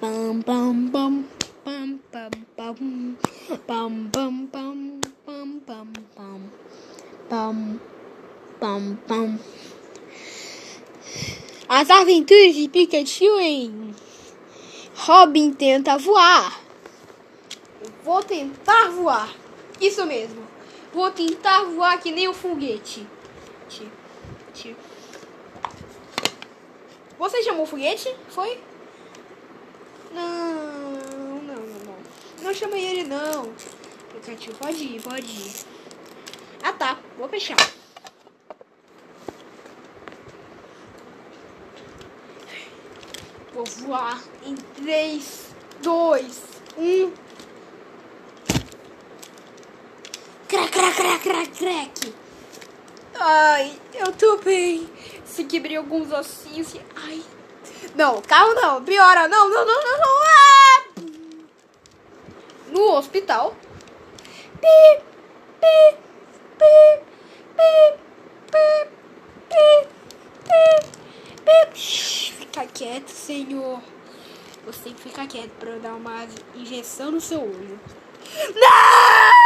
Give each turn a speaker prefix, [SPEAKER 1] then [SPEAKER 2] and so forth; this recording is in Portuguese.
[SPEAKER 1] Pam, pam, pam, pam, pam, pam, pam, pam, pam, pam, pam, pam, pam, pam, pam. As aventuras de Pikachu em Robin tenta voar. Vou tentar voar. Isso mesmo. Vou tentar voar que nem um foguete. Você chamou foguete? Foi? Não, não, não, não. Chamei ele não. Pikachu, pode ir, pode ir. Ah tá, vou fechar. Vou voar em 3, 2, 1. Crac, crac, crac, crac, crac. Ai, eu tô bem. Se quebrei alguns ossinhos. Ai. Não, calma não. Piora. Não, não, não, não, não. Hospital. Pi, pi, pi, pi, pi, pi, pi, pi. Shhh, Fica quieto, senhor. Você tem que ficar quieto pra eu dar uma injeção no seu olho. Não!